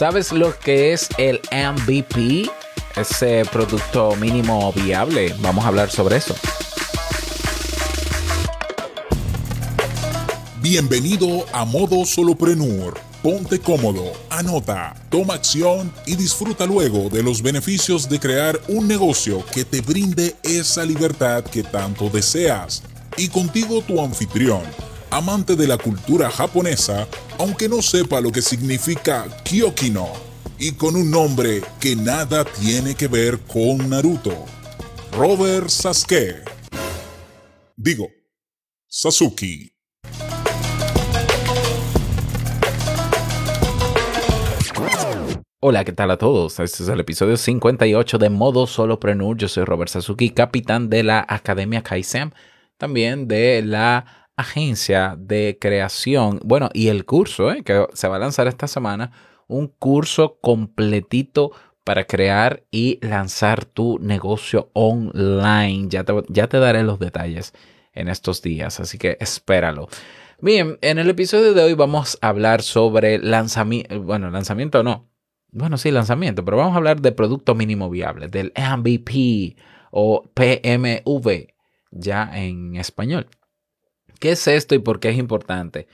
¿Sabes lo que es el MVP? Ese producto mínimo viable. Vamos a hablar sobre eso. Bienvenido a Modo Soloprenur. Ponte cómodo, anota, toma acción y disfruta luego de los beneficios de crear un negocio que te brinde esa libertad que tanto deseas. Y contigo tu anfitrión amante de la cultura japonesa, aunque no sepa lo que significa Kyokino, y con un nombre que nada tiene que ver con Naruto. Robert Sasuke. Digo, Sasuke. Hola, ¿qué tal a todos? Este es el episodio 58 de Modo Solopreneur. Yo soy Robert Sasuke, capitán de la Academia Kaizen, también de la agencia de creación, bueno, y el curso ¿eh? que se va a lanzar esta semana, un curso completito para crear y lanzar tu negocio online. Ya te, daré los detalles en estos días, así que espéralo. Bien, en el episodio de hoy vamos a hablar sobre lanzamiento, bueno, lanzamiento no, bueno, sí, lanzamiento, pero vamos a hablar de producto mínimo viable, del MVP o PMV, ya en español. ¿Qué es esto y por qué es importante?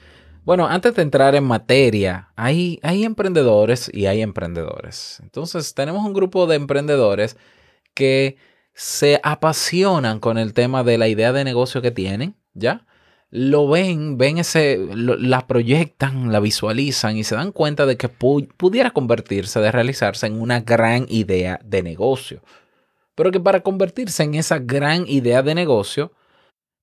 Bueno, antes de entrar en materia, hay, hay emprendedores y hay emprendedores. Entonces, tenemos un grupo de emprendedores que se apasionan con el tema de la idea de negocio que tienen, ¿ya? Lo ven, ven ese, la proyectan, la visualizan y se dan cuenta de que pudiera convertirse, de realizarse en una gran idea de negocio. Pero que para convertirse en esa gran idea de negocio,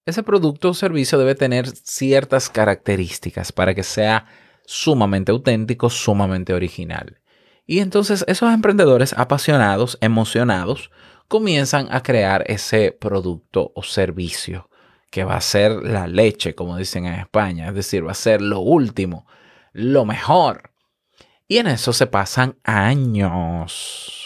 ese producto o servicio debe tener ciertas características para que sea sumamente auténtico, sumamente original. Y entonces esos emprendedores apasionados, emocionados, comienzan a crear ese producto o servicio que va a ser la leche, como dicen en España, es decir, va a ser lo último, lo mejor. Y en eso se pasan años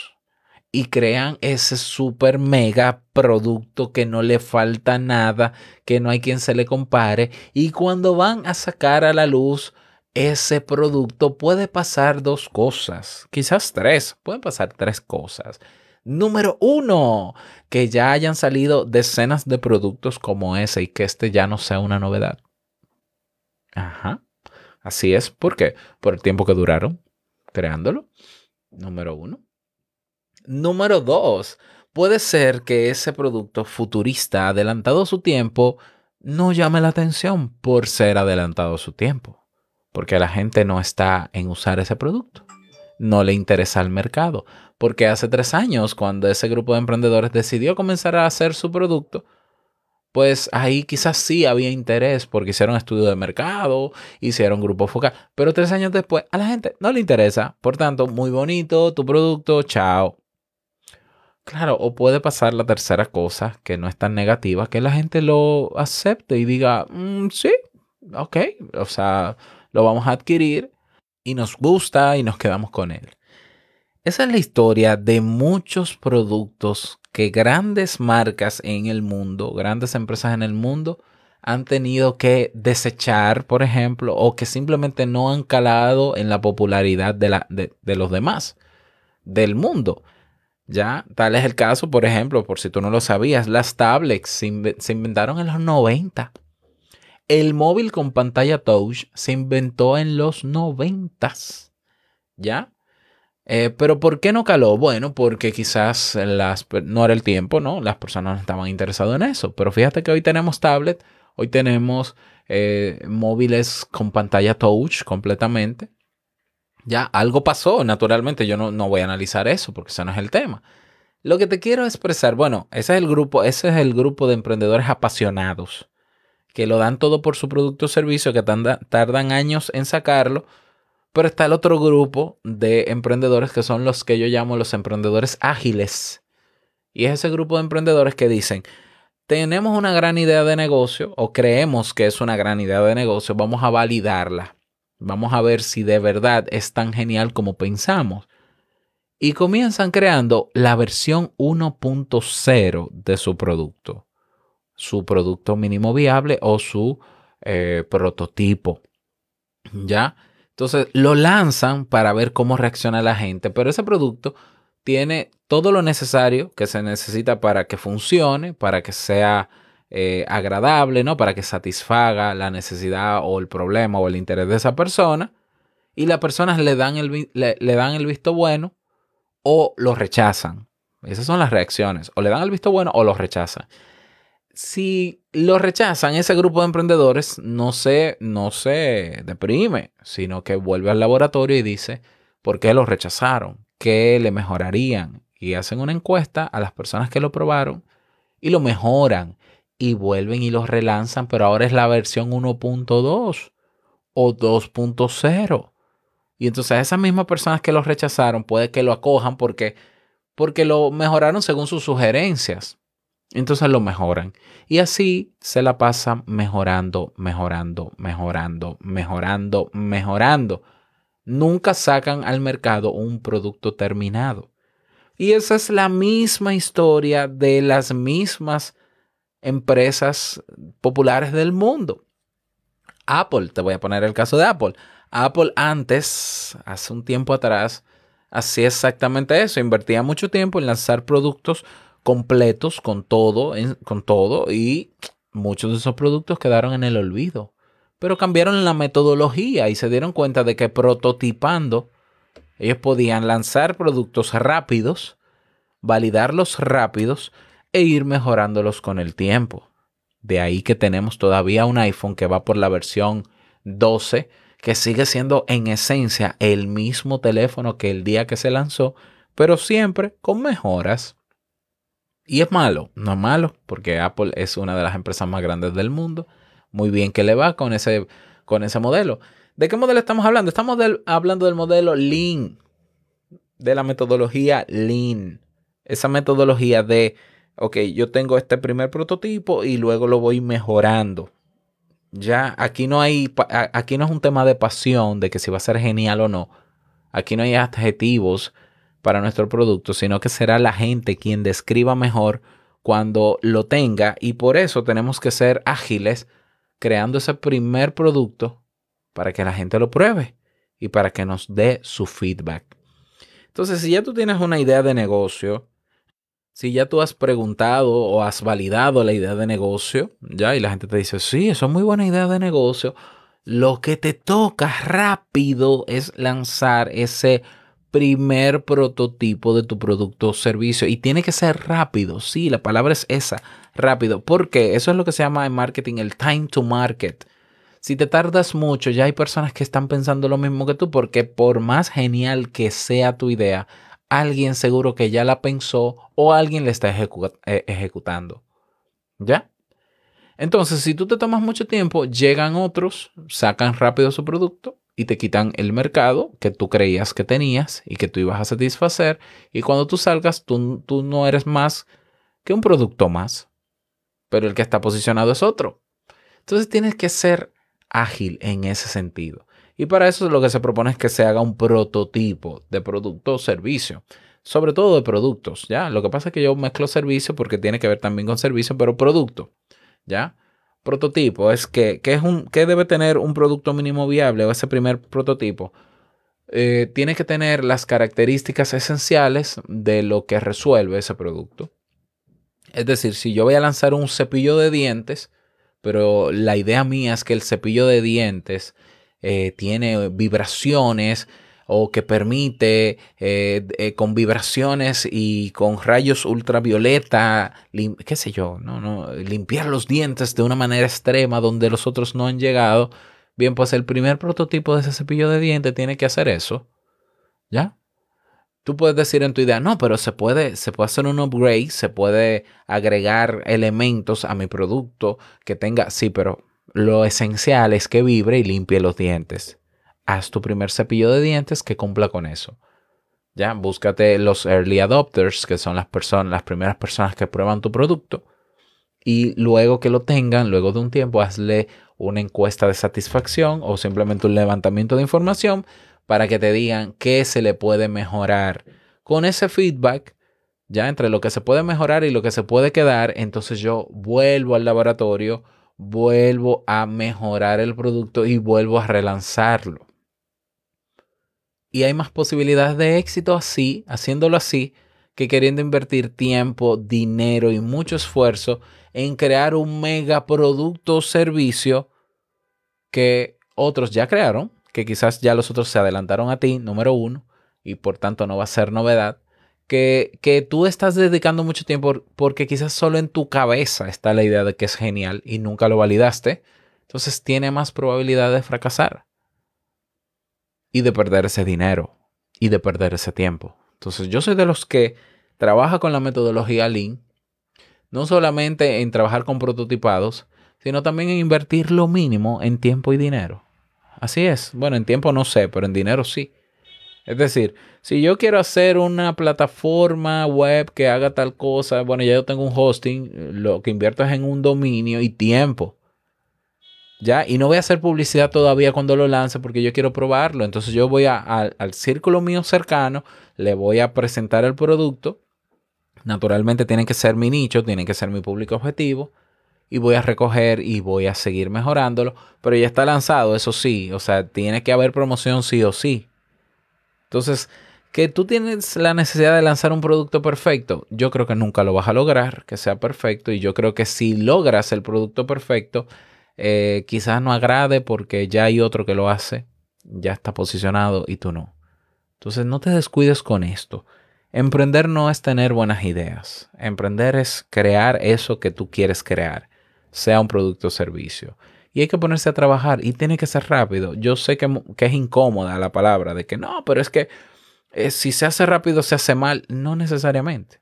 y crean ese super mega producto que no le falta nada, que no hay quien se le compare. Y cuando van a sacar a la luz ese producto, puede pasar dos cosas, quizás tres, pueden pasar tres cosas. Número uno, que ya hayan salido decenas de productos como ese y que este ya no sea una novedad. Ajá. Así es. ¿Por qué? Por el tiempo que duraron creándolo. Número uno. Número dos, puede ser que ese producto futurista adelantado su tiempo no llame la atención por ser adelantado su tiempo, porque la gente no está en usar ese producto, no le interesa al mercado, porque hace tres años cuando ese grupo de emprendedores decidió comenzar a hacer su producto, pues ahí quizás sí había interés porque hicieron estudio de mercado, hicieron grupo focal, pero tres años después a la gente no le interesa. Por tanto, muy bonito tu producto, chao. Claro, o puede pasar la tercera cosa, que no es tan negativa, que la gente lo acepte y diga, mm, sí, ok, o sea, lo vamos a adquirir y nos gusta y nos quedamos con él. Esa es la historia de muchos productos que grandes marcas en el mundo, grandes empresas en el mundo, han tenido que desechar, por ejemplo, o que simplemente no han calado en la popularidad de, la, de, de los demás, del mundo. Ya, tal es el caso, por ejemplo, por si tú no lo sabías, las tablets se, inventaron en los 90. El móvil con pantalla touch se inventó en los 90. ¿Ya? Eh, pero ¿por qué no caló? Bueno, porque quizás las, no era el tiempo, ¿no? Las personas no estaban interesadas en eso. Pero fíjate que hoy tenemos tablet, hoy tenemos eh, móviles con pantalla touch completamente. Ya, algo pasó, naturalmente, yo no, no voy a analizar eso porque ese no es el tema. Lo que te quiero expresar, bueno, ese es el grupo, ese es el grupo de emprendedores apasionados que lo dan todo por su producto o servicio, que tardan años en sacarlo, pero está el otro grupo de emprendedores que son los que yo llamo los emprendedores ágiles. Y es ese grupo de emprendedores que dicen, tenemos una gran idea de negocio o creemos que es una gran idea de negocio, vamos a validarla. Vamos a ver si de verdad es tan genial como pensamos. Y comienzan creando la versión 1.0 de su producto. Su producto mínimo viable o su eh, prototipo. ¿Ya? Entonces lo lanzan para ver cómo reacciona la gente, pero ese producto tiene todo lo necesario que se necesita para que funcione, para que sea eh, agradable, ¿no? Para que satisfaga la necesidad o el problema o el interés de esa persona. Y las personas le dan el, le dan el visto bueno o lo rechazan. Esas son las reacciones. O le dan el visto bueno o lo rechazan si lo rechazan, ese grupo de emprendedores no se, no se deprime, sino que vuelve al laboratorio y dice por qué lo rechazaron, qué le mejorarían. Y hacen una encuesta a las personas que lo probaron y lo mejoran y vuelven y lo relanzan, pero ahora es la versión 1.2 o 2.0. Y entonces a esas mismas personas que lo rechazaron puede que lo acojan porque, porque lo mejoraron según sus sugerencias. Entonces lo mejoran. Y así se la pasan mejorando, mejorando, mejorando, mejorando, mejorando. Nunca sacan al mercado un producto terminado. Y esa es la misma historia de las mismas empresas populares del mundo. Apple, te voy a poner el caso de Apple. Apple antes, hace un tiempo atrás, hacía exactamente eso. Invertía mucho tiempo en lanzar productos completos con todo, con todo y muchos de esos productos quedaron en el olvido. Pero cambiaron la metodología y se dieron cuenta de que prototipando ellos podían lanzar productos rápidos, validarlos rápidos e ir mejorándolos con el tiempo. De ahí que tenemos todavía un iPhone que va por la versión 12, que sigue siendo en esencia el mismo teléfono que el día que se lanzó, pero siempre con mejoras. Y es malo, no es malo, porque Apple es una de las empresas más grandes del mundo. Muy bien que le va con ese, con ese modelo. ¿De qué modelo estamos hablando? Estamos hablando del modelo Lean, de la metodología Lean. Esa metodología de, ok, yo tengo este primer prototipo y luego lo voy mejorando. Ya, aquí no hay, aquí no es un tema de pasión, de que si va a ser genial o no. Aquí no hay adjetivos para nuestro producto, sino que será la gente quien describa mejor cuando lo tenga y por eso tenemos que ser ágiles creando ese primer producto para que la gente lo pruebe y para que nos dé su feedback. Entonces, si ya tú tienes una idea de negocio, si ya tú has preguntado o has validado la idea de negocio, ya, y la gente te dice, sí, eso es muy buena idea de negocio, lo que te toca rápido es lanzar ese primer prototipo de tu producto o servicio y tiene que ser rápido. Sí, la palabra es esa, rápido, porque eso es lo que se llama en marketing el time to market. Si te tardas mucho, ya hay personas que están pensando lo mismo que tú, porque por más genial que sea tu idea, alguien seguro que ya la pensó o alguien la está eh, ejecutando. ¿Ya? Entonces, si tú te tomas mucho tiempo, llegan otros, sacan rápido su producto y te quitan el mercado que tú creías que tenías y que tú ibas a satisfacer. Y cuando tú salgas, tú, tú no eres más que un producto más, pero el que está posicionado es otro. Entonces tienes que ser ágil en ese sentido. Y para eso lo que se propone es que se haga un prototipo de producto o servicio. Sobre todo de productos, ¿ya? Lo que pasa es que yo mezclo servicio porque tiene que ver también con servicio, pero producto, ¿ya? prototipo es que, es un, que debe tener un producto mínimo viable o ese primer prototipo. Eh, tiene que tener las características esenciales de lo que resuelve ese producto. Es decir, si yo voy a lanzar un cepillo de dientes, pero la idea mía es que el cepillo de dientes eh, tiene vibraciones, o que permite eh, eh, con vibraciones y con rayos ultravioleta, qué sé yo, no, no, limpiar los dientes de una manera extrema donde los otros no han llegado. Bien, pues el primer prototipo de ese cepillo de dientes tiene que hacer eso. ¿Ya? Tú puedes decir en tu idea, no, pero se puede, se puede hacer un upgrade, se puede agregar elementos a mi producto que tenga, sí, pero lo esencial es que vibre y limpie los dientes haz tu primer cepillo de dientes que cumpla con eso. Ya, búscate los early adopters, que son las personas, las primeras personas que prueban tu producto. Y luego que lo tengan, luego de un tiempo, hazle una encuesta de satisfacción o simplemente un levantamiento de información para que te digan qué se le puede mejorar. Con ese feedback, ya entre lo que se puede mejorar y lo que se puede quedar, entonces yo vuelvo al laboratorio, vuelvo a mejorar el producto y vuelvo a relanzarlo. Y hay más posibilidades de éxito así, haciéndolo así, que queriendo invertir tiempo, dinero y mucho esfuerzo en crear un mega producto o servicio que otros ya crearon, que quizás ya los otros se adelantaron a ti, número uno, y por tanto no va a ser novedad, que, que tú estás dedicando mucho tiempo porque quizás solo en tu cabeza está la idea de que es genial y nunca lo validaste, entonces tiene más probabilidad de fracasar y de perder ese dinero y de perder ese tiempo. Entonces yo soy de los que trabaja con la metodología Lean, no solamente en trabajar con prototipados, sino también en invertir lo mínimo en tiempo y dinero. Así es. Bueno, en tiempo no sé, pero en dinero sí. Es decir, si yo quiero hacer una plataforma web que haga tal cosa, bueno, ya yo tengo un hosting, lo que invierto es en un dominio y tiempo. ¿Ya? Y no voy a hacer publicidad todavía cuando lo lance porque yo quiero probarlo. Entonces yo voy al círculo mío cercano, le voy a presentar el producto. Naturalmente tiene que ser mi nicho, tiene que ser mi público objetivo. Y voy a recoger y voy a seguir mejorándolo. Pero ya está lanzado, eso sí. O sea, tiene que haber promoción sí o sí. Entonces, que tú tienes la necesidad de lanzar un producto perfecto, yo creo que nunca lo vas a lograr, que sea perfecto. Y yo creo que si logras el producto perfecto, eh, quizás no agrade porque ya hay otro que lo hace, ya está posicionado y tú no. Entonces no te descuides con esto. Emprender no es tener buenas ideas. Emprender es crear eso que tú quieres crear, sea un producto o servicio. Y hay que ponerse a trabajar y tiene que ser rápido. Yo sé que, es incómoda la palabra de que no, pero es que eh, si se hace rápido se hace mal. No necesariamente.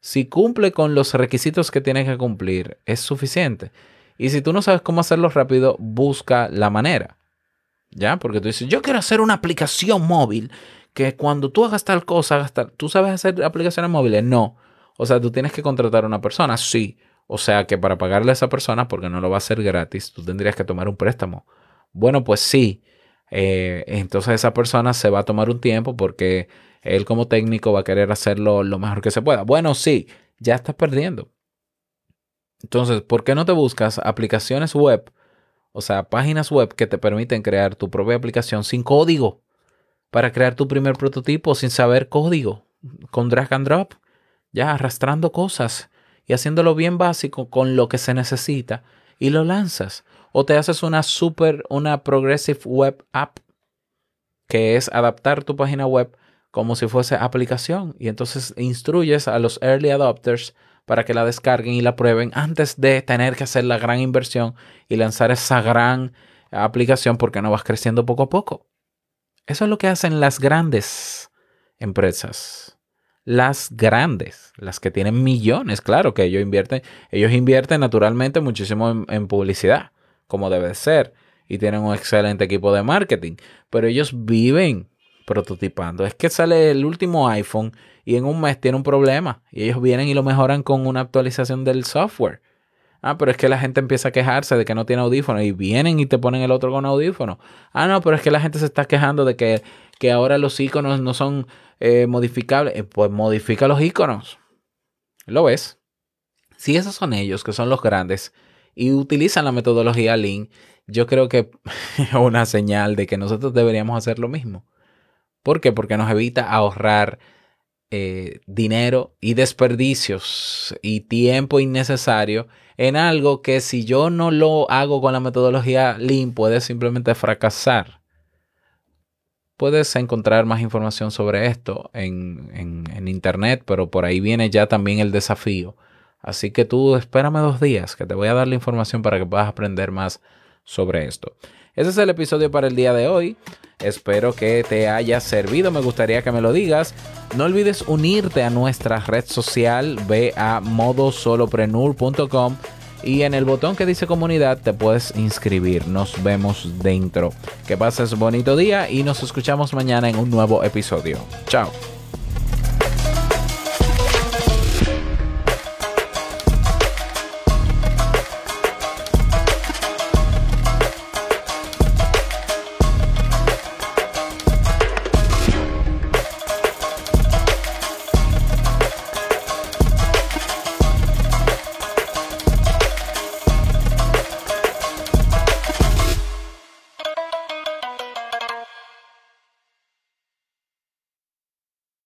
Si cumple con los requisitos que tiene que cumplir, es suficiente. Y si tú no sabes cómo hacerlo rápido, busca la manera. ¿Ya? Porque tú dices, yo quiero hacer una aplicación móvil que cuando tú hagas tal cosa, hagas tal... ¿Tú sabes hacer aplicaciones móviles? No. O sea, tú tienes que contratar a una persona, sí. O sea, que para pagarle a esa persona, porque no lo va a hacer gratis, tú tendrías que tomar un préstamo. Bueno, pues sí. Eh, entonces esa persona se va a tomar un tiempo porque él como técnico va a querer hacerlo lo mejor que se pueda. Bueno, sí, ya estás perdiendo. Entonces, ¿por qué no te buscas aplicaciones web? O sea, páginas web que te permiten crear tu propia aplicación sin código. Para crear tu primer prototipo sin saber código. Con drag and drop. Ya arrastrando cosas y haciéndolo bien básico con lo que se necesita y lo lanzas. O te haces una super, una progressive web app que es adaptar tu página web como si fuese aplicación y entonces instruyes a los early adopters para que la descarguen y la prueben antes de tener que hacer la gran inversión y lanzar esa gran aplicación porque no vas creciendo poco a poco. Eso es lo que hacen las grandes empresas. Las grandes, las que tienen millones, claro que ellos invierten, ellos invierten naturalmente muchísimo en, en publicidad, como debe ser, y tienen un excelente equipo de marketing, pero ellos viven prototipando. Es que sale el último iPhone y en un mes tiene un problema y ellos vienen y lo mejoran con una actualización del software. Ah, pero es que la gente empieza a quejarse de que no tiene audífono y vienen y te ponen el otro con audífono. Ah, no, pero es que la gente se está quejando de que, que ahora los iconos no son eh, modificables. Eh, pues modifica los iconos. ¿Lo ves? Si esos son ellos, que son los grandes, y utilizan la metodología Lean, yo creo que es una señal de que nosotros deberíamos hacer lo mismo. ¿Por qué? Porque nos evita ahorrar eh, dinero y desperdicios y tiempo innecesario en algo que si yo no lo hago con la metodología Lean puede simplemente fracasar. Puedes encontrar más información sobre esto en, en internet, pero por ahí viene ya también el desafío. Así que tú espérame dos días que te voy a dar la información para que puedas aprender más sobre esto. Ese es el episodio para el día de hoy. Espero que te haya servido. Me gustaría que me lo digas. No olvides unirte a nuestra red social. Ve a modosoloprenur.com y en el botón que dice comunidad te puedes inscribir. Nos vemos dentro. Que pases bonito día y nos escuchamos mañana en un nuevo episodio. Chao.